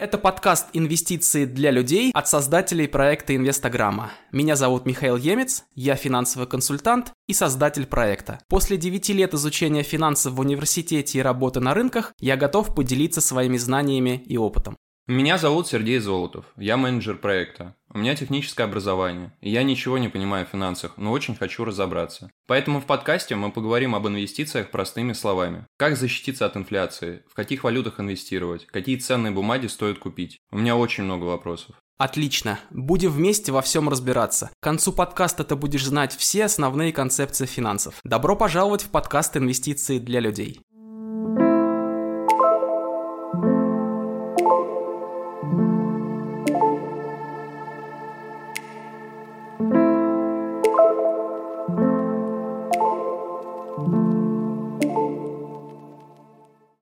Это подкаст «Инвестиции для людей» от создателей проекта «Инвестограмма». Меня зовут Михаил Емец, я финансовый консультант и создатель проекта. После 9 лет изучения финансов в университете и работы на рынках я готов поделиться своими знаниями и опытом. Меня зовут Сергей Золотов, я менеджер проекта. У меня техническое образование, и я ничего не понимаю в финансах, но очень хочу разобраться. Поэтому в подкасте мы поговорим об инвестициях простыми словами. Как защититься от инфляции, в каких валютах инвестировать, какие ценные бумаги стоит купить. У меня очень много вопросов. Отлично. Будем вместе во всем разбираться. К концу подкаста ты будешь знать все основные концепции финансов. Добро пожаловать в подкаст «Инвестиции для людей».